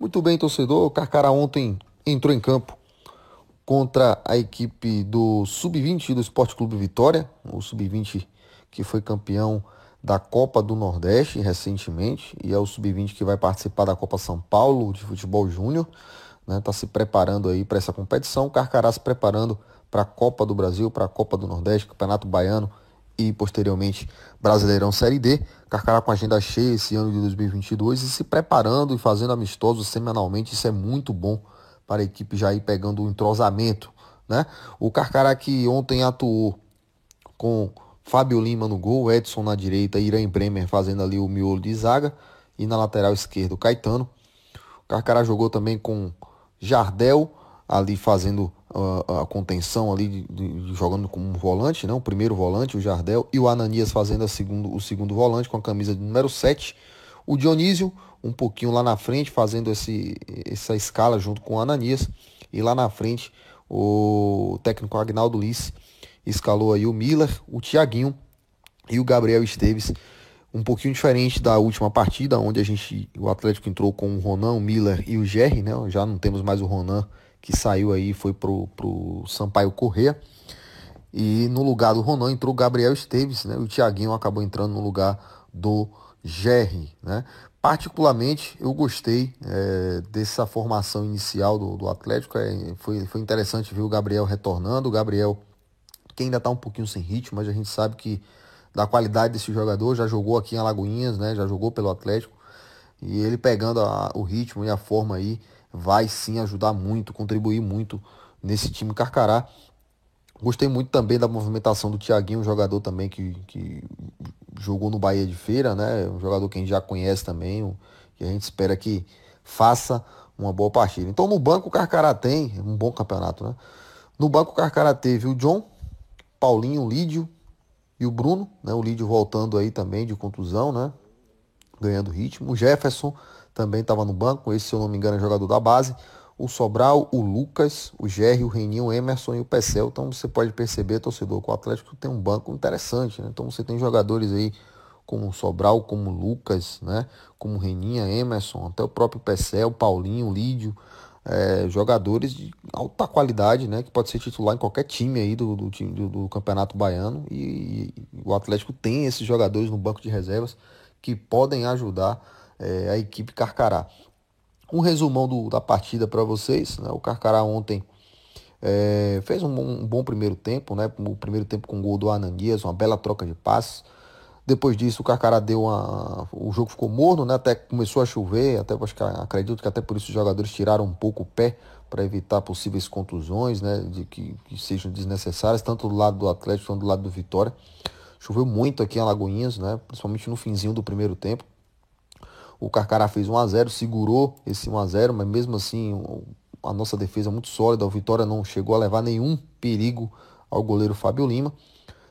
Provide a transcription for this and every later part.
Muito bem, torcedor. O Carcará ontem entrou em campo contra a equipe do Sub-20 do Esporte Clube Vitória, o Sub-20 que foi campeão da Copa do Nordeste recentemente e é o Sub-20 que vai participar da Copa São Paulo de Futebol Júnior. Está né? Tá se preparando aí para essa competição. O Carcará se preparando para a Copa do Brasil, para a Copa do Nordeste, Campeonato Baiano e posteriormente Brasileirão Série D. Carcará com agenda cheia esse ano de 2022 e se preparando e fazendo amistosos semanalmente. Isso é muito bom para a equipe já ir pegando o entrosamento. Né? O Carcará que ontem atuou com Fábio Lima no gol, Edson na direita, Irã Bremer fazendo ali o miolo de zaga e na lateral esquerda o Caetano. O Carcará jogou também com Jardel ali fazendo a, contenção ali, de, de, jogando como um volante, né? o primeiro volante, o Jardel, e o Ananias fazendo segundo, o segundo volante com a camisa de número 7. O Dionísio, um pouquinho lá na frente, fazendo esse, essa escala junto com o Ananias. E lá na frente, o técnico Agnaldo Liz escalou aí o Miller, o Thiaguinho e o Gabriel Esteves. Um pouquinho diferente da última partida, onde a gente, o Atlético entrou com o Ronan, o Miller e o Gerry, né? Já não temos mais o Ronan que saiu aí foi pro, pro Sampaio Corrêa. E no lugar do Ronan entrou o Gabriel Esteves, né? O Thiaguinho acabou entrando no lugar do Gerry, né? Particularmente, eu gostei é, dessa formação inicial do, do Atlético. É, foi, foi interessante ver o Gabriel retornando. O Gabriel, que ainda está um pouquinho sem ritmo, mas a gente sabe que da qualidade desse jogador, já jogou aqui em Alagoinhas, né? Já jogou pelo Atlético. E ele pegando a, o ritmo e a forma aí, vai sim ajudar muito, contribuir muito nesse time Carcará. Gostei muito também da movimentação do Thiaguinho, um jogador também que, que jogou no Bahia de Feira, né? Um jogador que a gente já conhece também, que a gente espera que faça uma boa partida. Então no banco o Carcará tem um bom campeonato, né? No banco o Carcará teve o John, Paulinho, Lídio e o Bruno, né? O Lídio voltando aí também de contusão, né? Ganhando ritmo. O Jefferson, também estava no banco, esse, se eu não me engano, é jogador da base. O Sobral, o Lucas, o Gerry, o Reninho, o Emerson e o Pecel. Então você pode perceber, torcedor, que o Atlético tem um banco interessante. Né? Então você tem jogadores aí como o Sobral, como o Lucas, né? como o Reninha, Emerson, até o próprio Pecel, Paulinho, Lídio. É, jogadores de alta qualidade, né, que pode ser titular em qualquer time aí do, do, do, do Campeonato Baiano e, e, o Atlético tem esses jogadores no banco de reservas que podem ajudar é, a equipe Carcará. Um resumão do, da partida para vocês. Né? O Carcará ontem é, fez um, um, bom primeiro tempo, né? o primeiro tempo com o gol do Ananias, uma bela troca de passes. Depois disso, o Carcará deu uma. O jogo ficou morno, né? Até começou a chover. Até acho que acredito que até por isso os jogadores tiraram um pouco o pé para evitar possíveis contusões, né? De que, que, sejam desnecessárias, tanto do lado do Atlético quanto do lado do Vitória. Choveu muito aqui em Alagoinhas, né? Principalmente no finzinho do primeiro tempo. O Carcará fez 1 a 0 segurou esse 1 a 0 mas mesmo assim a nossa defesa é muito sólida. O Vitória não chegou a levar nenhum perigo ao goleiro Fábio Lima.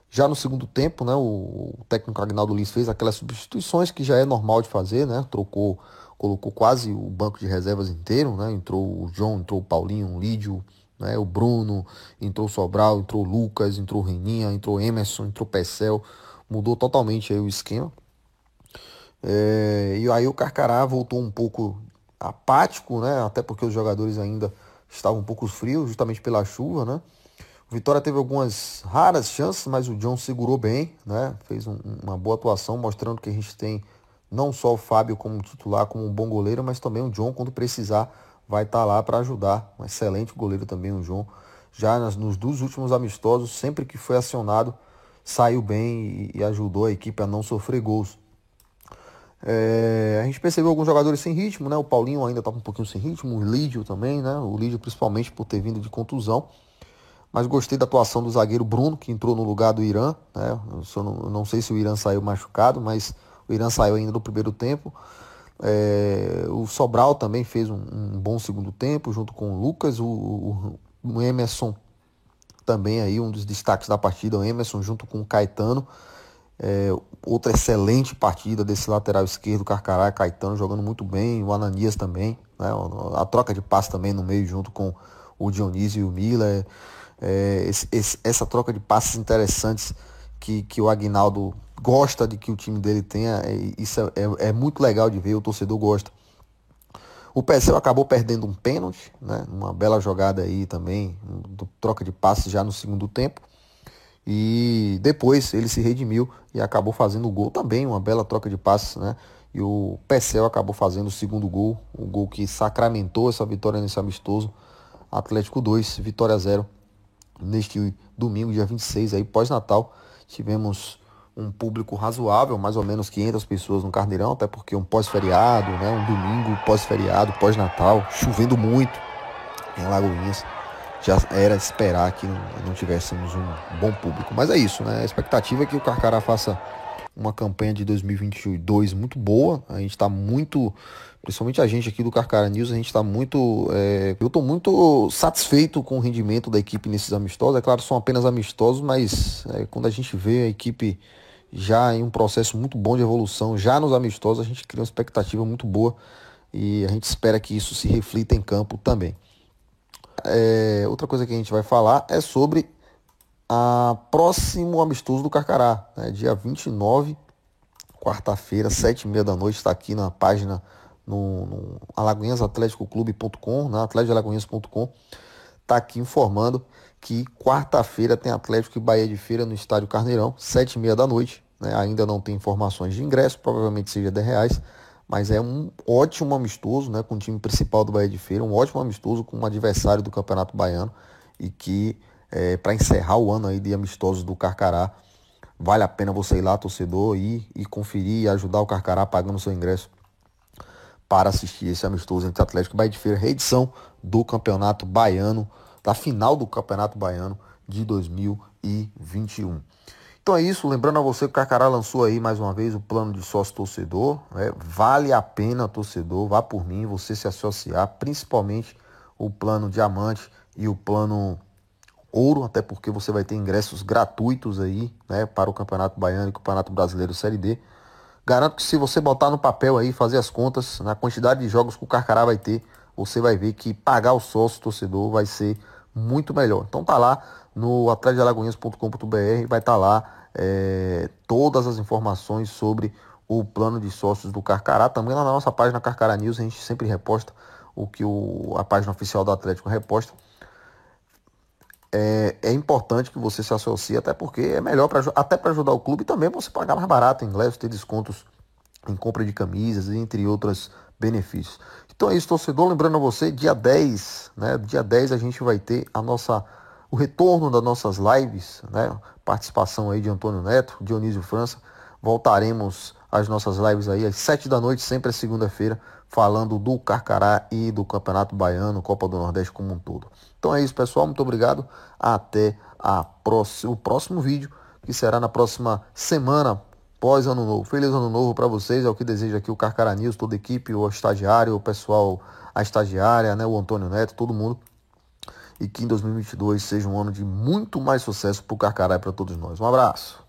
Já no segundo tempo, né, o técnico Agnaldo Lins fez aquelas substituições que já é normal de fazer, né? Trocou, colocou quase o banco de reservas inteiro, né? Entrou o João, entrou o Paulinho, o Lídio, né? O Bruno, entrou o Sobral, entrou o Lucas, entrou o Reninha, entrou o Emerson, entrou o Pecel. Mudou totalmente aí o esquema. É, e aí o Carcará voltou um pouco apático, né? Até porque os jogadores ainda estavam um pouco frios, justamente pela chuva, né? O Vitória teve algumas raras chances, mas o John segurou bem, né? Fez um, uma boa atuação, mostrando que a gente tem não só o Fábio como titular, como um bom goleiro, mas também o John, quando precisar, vai estar tá lá para ajudar. Um excelente goleiro também, o John. Já nas, nos dois últimos amistosos, sempre que foi acionado, saiu bem e, e ajudou a equipe a não sofrer gols. É, a gente percebeu alguns jogadores sem ritmo, né? O Paulinho ainda tá um pouquinho sem ritmo, o Lídio também, né? O Lídio principalmente por ter vindo de contusão. Mas gostei da atuação do zagueiro Bruno, que entrou no lugar do Irã, né? Eu não, eu não sei se o Irã saiu machucado, mas o Irã saiu ainda no primeiro tempo. É, o Sobral também fez um, um, bom segundo tempo, junto com o Lucas, o, o, o Emerson também aí, um dos destaques da partida, o Emerson junto com o Caetano. É, outra excelente partida desse lateral esquerdo, Carcará, Caetano jogando muito bem, o Ananias também, né? a troca de passe também no meio junto com o Dionísio e o Miller. É, esse, esse, essa troca de passes interessantes que, que o Agnaldo gosta de que o time dele tenha, é, isso é, é, muito legal de ver, o torcedor gosta. O PSL acabou perdendo um pênalti, né? Uma bela jogada aí também, troca de passes já no segundo tempo. E depois ele se redimiu e acabou fazendo o gol também, uma bela troca de passes, né? E o Pecel acabou fazendo o segundo gol, o gol que sacramentou essa vitória nesse amistoso. Atlético 2, Vitória 0. Neste domingo, dia 26, aí pós-natal, tivemos um público razoável, mais ou menos 500 pessoas no Carneirão, até porque um pós-feriado, né, um domingo pós-feriado, pós-natal, chovendo muito em Lagoinhas. Já era esperar que não tivéssemos um bom público. Mas é isso, né? A expectativa é que o Carcará faça uma campanha de 2022 muito boa. A gente está muito, principalmente a gente aqui do Carcara News, a gente está muito. É, eu estou muito satisfeito com o rendimento da equipe nesses amistosos. É claro, são apenas amistosos, mas é, quando a gente vê a equipe já em um processo muito bom de evolução, já nos amistosos, a gente cria uma expectativa muito boa e a gente espera que isso se reflita em campo também. É, outra coisa que a gente vai falar é sobre a próximo amistoso do Carcará, né, dia 29, quarta-feira, sete e meia da noite, está aqui na página no, no alagoinhasatleticoclube.com, na atleticoalagoinhas.com, está aqui informando que quarta-feira tem Atlético e Bahia de Feira no Estádio Carneirão, sete e meia da noite, né, ainda não tem informações de ingresso, provavelmente seja 10 reais, mas é um ótimo amistoso, né, com o time principal do Bahia de Feira, um ótimo amistoso com um adversário do Campeonato Baiano e que é, para encerrar o ano aí de amistosos do Carcará. Vale a pena você ir lá, torcedor, ir e conferir e ajudar o Carcará pagando seu ingresso para assistir esse amistoso entre Atlético e Bahia de Feira, reedição do Campeonato Baiano, da final do Campeonato Baiano de 2021. Então é isso, lembrando a você que o Carcará lançou aí mais uma vez o plano de sócio torcedor. Né? Vale a pena, torcedor, vá por mim, você se associar, principalmente o plano diamante e o plano ouro, até porque você vai ter ingressos gratuitos aí, né, para o Campeonato Baiano e o Campeonato Brasileiro Série D. Garanto que se você botar no papel aí, fazer as contas, na quantidade de jogos que o Carcará vai ter, você vai ver que pagar o sócio torcedor vai ser muito melhor. Então tá lá no atletasalagoinhas.com.br, vai estar tá lá é, todas as informações sobre o plano de sócios do Carcará. Também lá na nossa página Carcará News, a gente sempre reposta o que o, a página oficial do Atlético reposta é, é, importante que você se associe, até porque é melhor pra, até para ajudar o clube e também você pagar mais barato em inglês, ter descontos em compra de camisas, entre outros benefícios. Então é isso, torcedor. Lembrando a você, dia 10, né? Dia 10 a gente vai ter a nossa, o retorno das nossas lives, né? Participação aí de Antônio Neto, Dionísio França. Voltaremos as nossas lives aí às 7 da noite, sempre é segunda-feira, falando do Carcará e do Campeonato Baiano, Copa do Nordeste como um todo. Então é isso, pessoal. Muito obrigado. Até a próxima, o próximo vídeo, que será na próxima semana, pós ano novo. Feliz ano novo para vocês. É o que deseja aqui o Carcará News, toda a equipe, o estagiário, o pessoal, a estagiária, né, o Antônio Neto, todo mundo. E que em 2022 seja um ano de muito mais sucesso para o Carcará e para todos nós. Um abraço.